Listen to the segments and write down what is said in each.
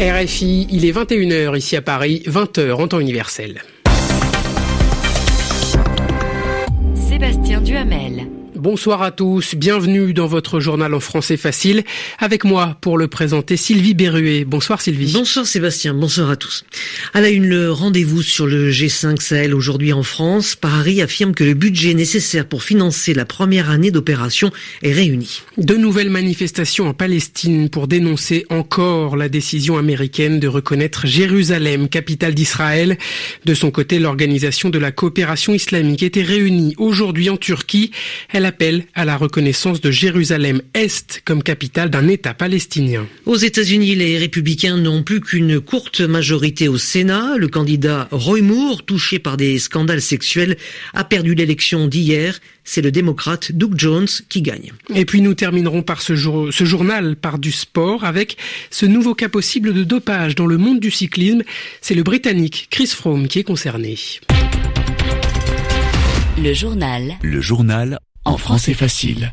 RFI, il est 21h ici à Paris, 20h en temps universel. Sébastien Duhamel. Bonsoir à tous, bienvenue dans votre journal en français facile. Avec moi pour le présenter Sylvie Berruet. Bonsoir Sylvie. Bonsoir Sébastien, bonsoir à tous. À la une, le rendez-vous sur le G5 Sahel aujourd'hui en France. Paris affirme que le budget nécessaire pour financer la première année d'opération est réuni. De nouvelles manifestations en Palestine pour dénoncer encore la décision américaine de reconnaître Jérusalem, capitale d'Israël. De son côté, l'organisation de la coopération islamique était réunie aujourd'hui en Turquie. Elle appelle à la reconnaissance de Jérusalem-Est comme capitale d'un État palestinien. Aux États-Unis, les républicains n'ont plus qu'une courte majorité au Sénat. Le candidat Roy Moore, touché par des scandales sexuels, a perdu l'élection d'hier. C'est le démocrate Doug Jones qui gagne. Et puis nous terminerons par ce, jour, ce journal par du sport avec ce nouveau cas possible de dopage dans le monde du cyclisme. C'est le Britannique Chris Froome qui est concerné. Le journal. Le journal en français facile.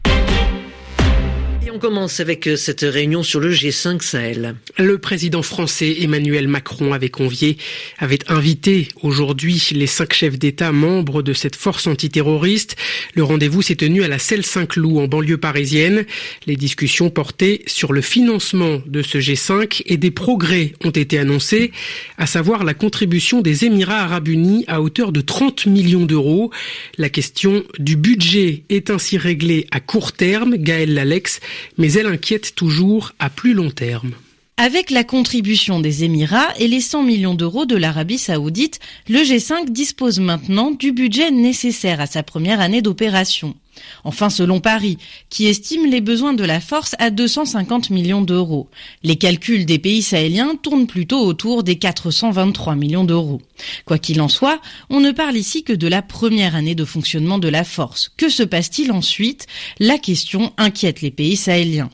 On commence avec euh, cette réunion sur le G5 Sahel. Le président français Emmanuel Macron avait convié, avait invité aujourd'hui les cinq chefs d'État membres de cette force antiterroriste. Le rendez-vous s'est tenu à la Selle Saint-Cloud en banlieue parisienne. Les discussions portaient sur le financement de ce G5 et des progrès ont été annoncés, à savoir la contribution des Émirats arabes unis à hauteur de 30 millions d'euros. La question du budget est ainsi réglée à court terme, Gaël Lalex, mais elle inquiète toujours à plus long terme. Avec la contribution des Émirats et les 100 millions d'euros de l'Arabie saoudite, le G5 dispose maintenant du budget nécessaire à sa première année d'opération. Enfin, selon Paris, qui estime les besoins de la force à 250 millions d'euros. Les calculs des pays sahéliens tournent plutôt autour des 423 millions d'euros. Quoi qu'il en soit, on ne parle ici que de la première année de fonctionnement de la force. Que se passe-t-il ensuite? La question inquiète les pays sahéliens.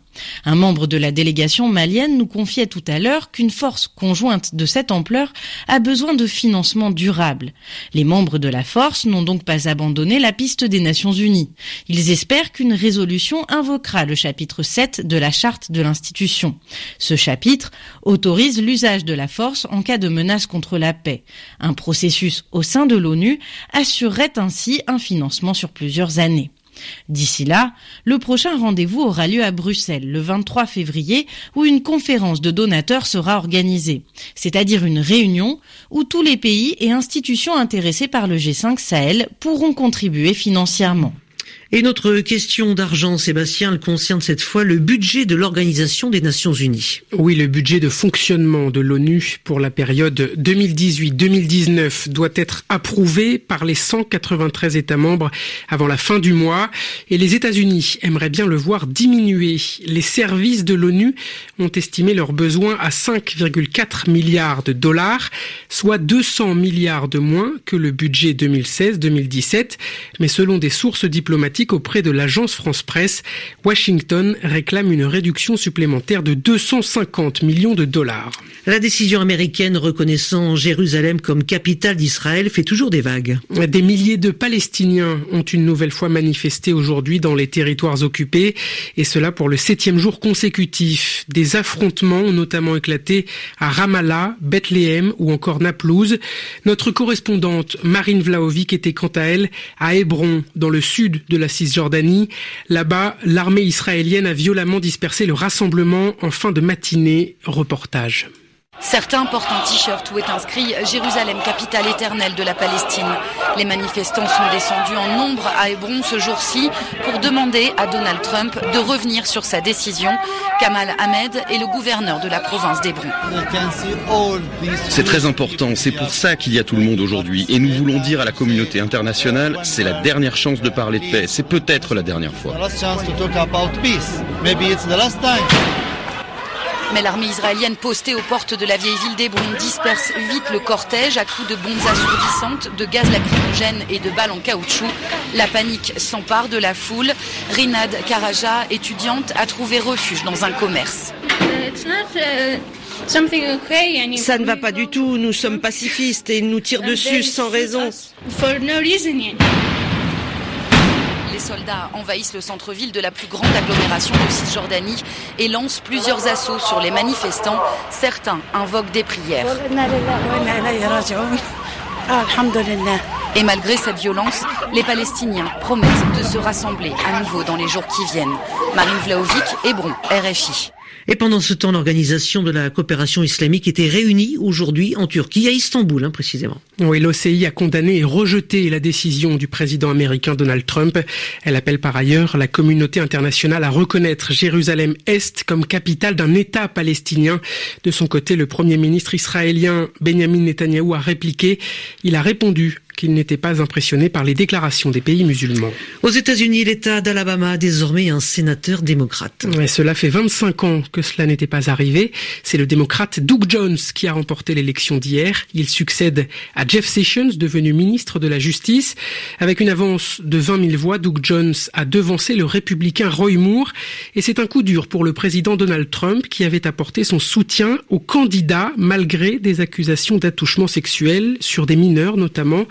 Un membre de la délégation malienne nous confiait tout à l'heure qu'une force conjointe de cette ampleur a besoin de financement durable. Les membres de la force n'ont donc pas abandonné la piste des Nations Unies. Ils espèrent qu'une résolution invoquera le chapitre 7 de la charte de l'institution. Ce chapitre autorise l'usage de la force en cas de menace contre la paix. Un processus au sein de l'ONU assurerait ainsi un financement sur plusieurs années. D'ici là, le prochain rendez-vous aura lieu à Bruxelles le 23 février où une conférence de donateurs sera organisée, c'est-à-dire une réunion où tous les pays et institutions intéressés par le G5 Sahel pourront contribuer financièrement. Et notre question d'argent, Sébastien, elle concerne cette fois le budget de l'Organisation des Nations Unies. Oui, le budget de fonctionnement de l'ONU pour la période 2018-2019 doit être approuvé par les 193 États membres avant la fin du mois. Et les États-Unis aimeraient bien le voir diminuer. Les services de l'ONU ont estimé leurs besoins à 5,4 milliards de dollars, soit 200 milliards de moins que le budget 2016-2017. Mais selon des sources diplomatiques, auprès de l'agence France-Presse, Washington réclame une réduction supplémentaire de 250 millions de dollars. La décision américaine reconnaissant Jérusalem comme capitale d'Israël fait toujours des vagues. Des milliers de Palestiniens ont une nouvelle fois manifesté aujourd'hui dans les territoires occupés, et cela pour le septième jour consécutif. Des affrontements ont notamment éclaté à Ramallah, Bethléem ou encore Naplouse. Notre correspondante Marine Vlaovic était quant à elle à Hébron, dans le sud de la Cisjordanie. Là-bas, l'armée israélienne a violemment dispersé le rassemblement en fin de matinée. Reportage. Certains portent un t-shirt où est inscrit Jérusalem, capitale éternelle de la Palestine. Les manifestants sont descendus en nombre à Hébron ce jour-ci pour demander à Donald Trump de revenir sur sa décision. Kamal Ahmed est le gouverneur de la province d'Hébron. C'est très important, c'est pour ça qu'il y a tout le monde aujourd'hui. Et nous voulons dire à la communauté internationale, c'est la dernière chance de parler de paix, c'est peut-être la dernière fois. Mais l'armée israélienne postée aux portes de la vieille ville d'Hébron disperse vite le cortège à coups de bombes assourdissantes, de gaz lacrymogène et de balles en caoutchouc. La panique s'empare de la foule. Rinad Karaja, étudiante, a trouvé refuge dans un commerce. Ça ne va pas du tout, nous sommes pacifistes et ils nous tirent dessus sans raison. Les soldats envahissent le centre-ville de la plus grande agglomération de Cisjordanie et lancent plusieurs assauts sur les manifestants. Certains invoquent des prières. Et malgré cette violence, les Palestiniens promettent de se rassembler à nouveau dans les jours qui viennent. Marine Vlaovic, Hébron, RFI. Et pendant ce temps, l'organisation de la coopération islamique était réunie aujourd'hui en Turquie, à Istanbul hein, précisément. Oui, l'OCI a condamné et rejeté la décision du président américain Donald Trump. Elle appelle par ailleurs la communauté internationale à reconnaître Jérusalem-Est comme capitale d'un État palestinien. De son côté, le premier ministre israélien Benjamin Netanyahou a répliqué. Il a répondu qu'il n'était pas impressionné par les déclarations des pays musulmans. Aux États-Unis, l'État d'Alabama a désormais un sénateur démocrate. Cela fait 25 ans que cela n'était pas arrivé. C'est le démocrate Doug Jones qui a remporté l'élection d'hier. Il succède à Jeff Sessions, devenu ministre de la Justice. Avec une avance de 20 000 voix, Doug Jones a devancé le républicain Roy Moore. Et c'est un coup dur pour le président Donald Trump qui avait apporté son soutien au candidat malgré des accusations d'attouchement sexuel sur des mineurs notamment.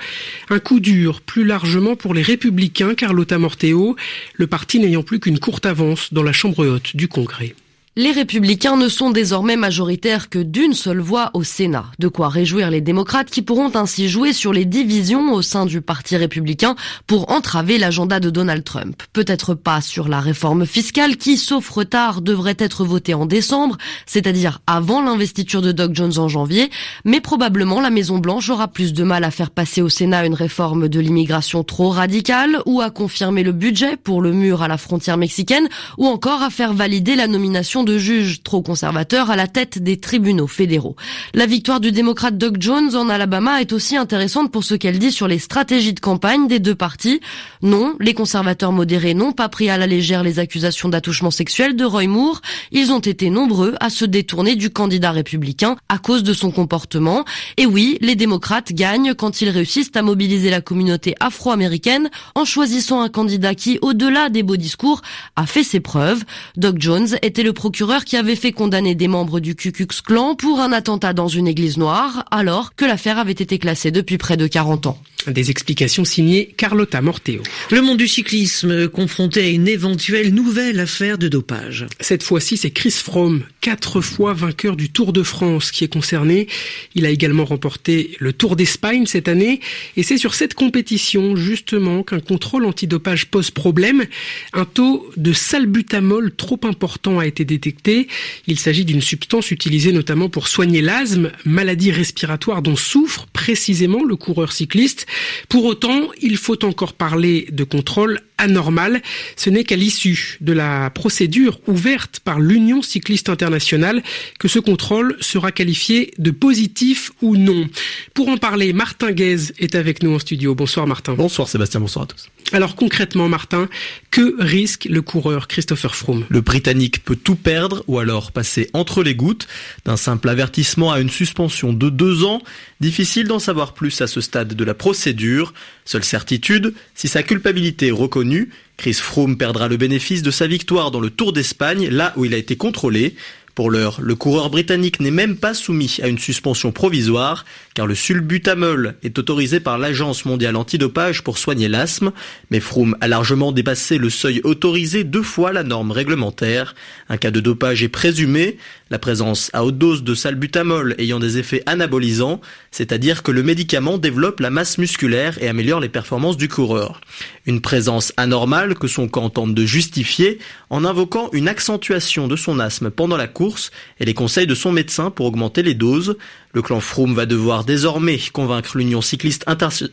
Un coup dur plus largement pour les républicains, Carlotta Morteo, le parti n'ayant plus qu'une courte avance dans la Chambre haute du Congrès. Les républicains ne sont désormais majoritaires que d'une seule voix au Sénat. De quoi réjouir les démocrates qui pourront ainsi jouer sur les divisions au sein du parti républicain pour entraver l'agenda de Donald Trump. Peut-être pas sur la réforme fiscale qui, sauf retard, devrait être votée en décembre, c'est-à-dire avant l'investiture de Doug Jones en janvier, mais probablement la Maison Blanche aura plus de mal à faire passer au Sénat une réforme de l'immigration trop radicale ou à confirmer le budget pour le mur à la frontière mexicaine ou encore à faire valider la nomination de juges trop conservateurs à la tête des tribunaux fédéraux. La victoire du démocrate Doug Jones en Alabama est aussi intéressante pour ce qu'elle dit sur les stratégies de campagne des deux partis. Non, les conservateurs modérés n'ont pas pris à la légère les accusations d'attouchement sexuel de Roy Moore. Ils ont été nombreux à se détourner du candidat républicain à cause de son comportement. Et oui, les démocrates gagnent quand ils réussissent à mobiliser la communauté afro-américaine en choisissant un candidat qui, au-delà des beaux discours, a fait ses preuves. Doug Jones était le procureur qui avait fait condamner des membres du Ku Klux Klan pour un attentat dans une église noire, alors que l'affaire avait été classée depuis près de 40 ans. Des explications signées Carlotta Morteo. Le monde du cyclisme confronté à une éventuelle nouvelle affaire de dopage. Cette fois-ci, c'est Chris Froome, quatre fois vainqueur du Tour de France, qui est concerné. Il a également remporté le Tour d'Espagne cette année. Et c'est sur cette compétition, justement, qu'un contrôle antidopage pose problème. Un taux de salbutamol trop important a été détecté. Il s'agit d'une substance utilisée notamment pour soigner l'asthme, maladie respiratoire dont souffre précisément le coureur cycliste. Pour autant, il faut encore parler de contrôle anormal. Ce n'est qu'à l'issue de la procédure ouverte par l'Union cycliste internationale que ce contrôle sera qualifié de positif ou non. Pour en parler, Martin Guez est avec nous en studio. Bonsoir Martin. Bonsoir Sébastien, bonsoir à tous. Alors concrètement Martin, que risque le coureur Christopher Froome? Le Britannique peut tout perdre ou alors passer entre les gouttes. D'un simple avertissement à une suspension de deux ans, difficile d'en savoir plus à ce stade de la procédure. Seule certitude, si sa culpabilité est reconnue, Chris Froome perdra le bénéfice de sa victoire dans le Tour d'Espagne, là où il a été contrôlé. Pour l'heure, le coureur britannique n'est même pas soumis à une suspension provisoire, car le sulbutamol est autorisé par l'Agence mondiale antidopage pour soigner l'asthme, mais Froome a largement dépassé le seuil autorisé deux fois la norme réglementaire. Un cas de dopage est présumé, la présence à haute dose de salbutamol ayant des effets anabolisants, c'est-à-dire que le médicament développe la masse musculaire et améliore les performances du coureur. Une présence anormale que son camp tente de justifier en invoquant une accentuation de son asthme pendant la course et les conseils de son médecin pour augmenter les doses. Le clan Froome va devoir désormais convaincre l'Union cycliste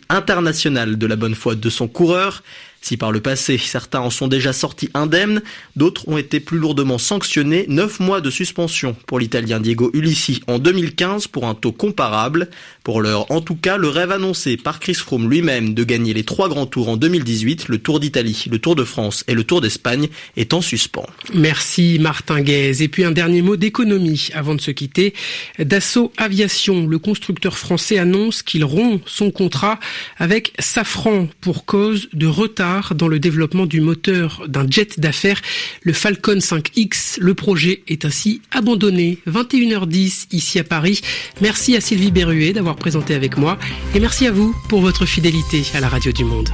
internationale de la bonne foi de son coureur. Si par le passé, certains en sont déjà sortis indemnes, d'autres ont été plus lourdement sanctionnés, 9 mois de suspension pour l'Italien Diego Ulissi en 2015 pour un taux comparable. Pour l'heure, en tout cas, le rêve annoncé par Chris Froome lui-même de gagner les trois grands tours en 2018, le Tour d'Italie, le Tour de France et le Tour d'Espagne, est en suspens. Merci Martin Guez. Et puis un dernier mot d'économie avant de se quitter. Dassault Aviation, le constructeur français annonce qu'il rompt son contrat avec Safran pour cause de retard dans le développement du moteur d'un jet d'affaires, le Falcon 5X. Le projet est ainsi abandonné. 21h10 ici à Paris. Merci à Sylvie Berruet d'avoir présenté avec moi et merci à vous pour votre fidélité à la radio du monde.